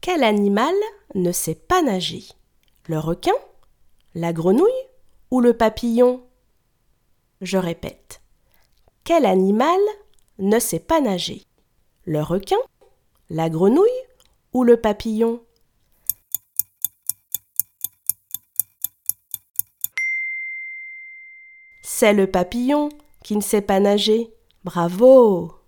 Quel animal ne sait pas nager? Le requin? La grenouille? Ou le papillon? Je répète. Quel animal ne sait pas nager? Le requin? La grenouille? Ou le papillon? C'est le papillon qui ne sait pas nager. Bravo!